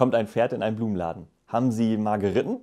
kommt ein Pferd in einen Blumenladen. Haben Sie mal geritten?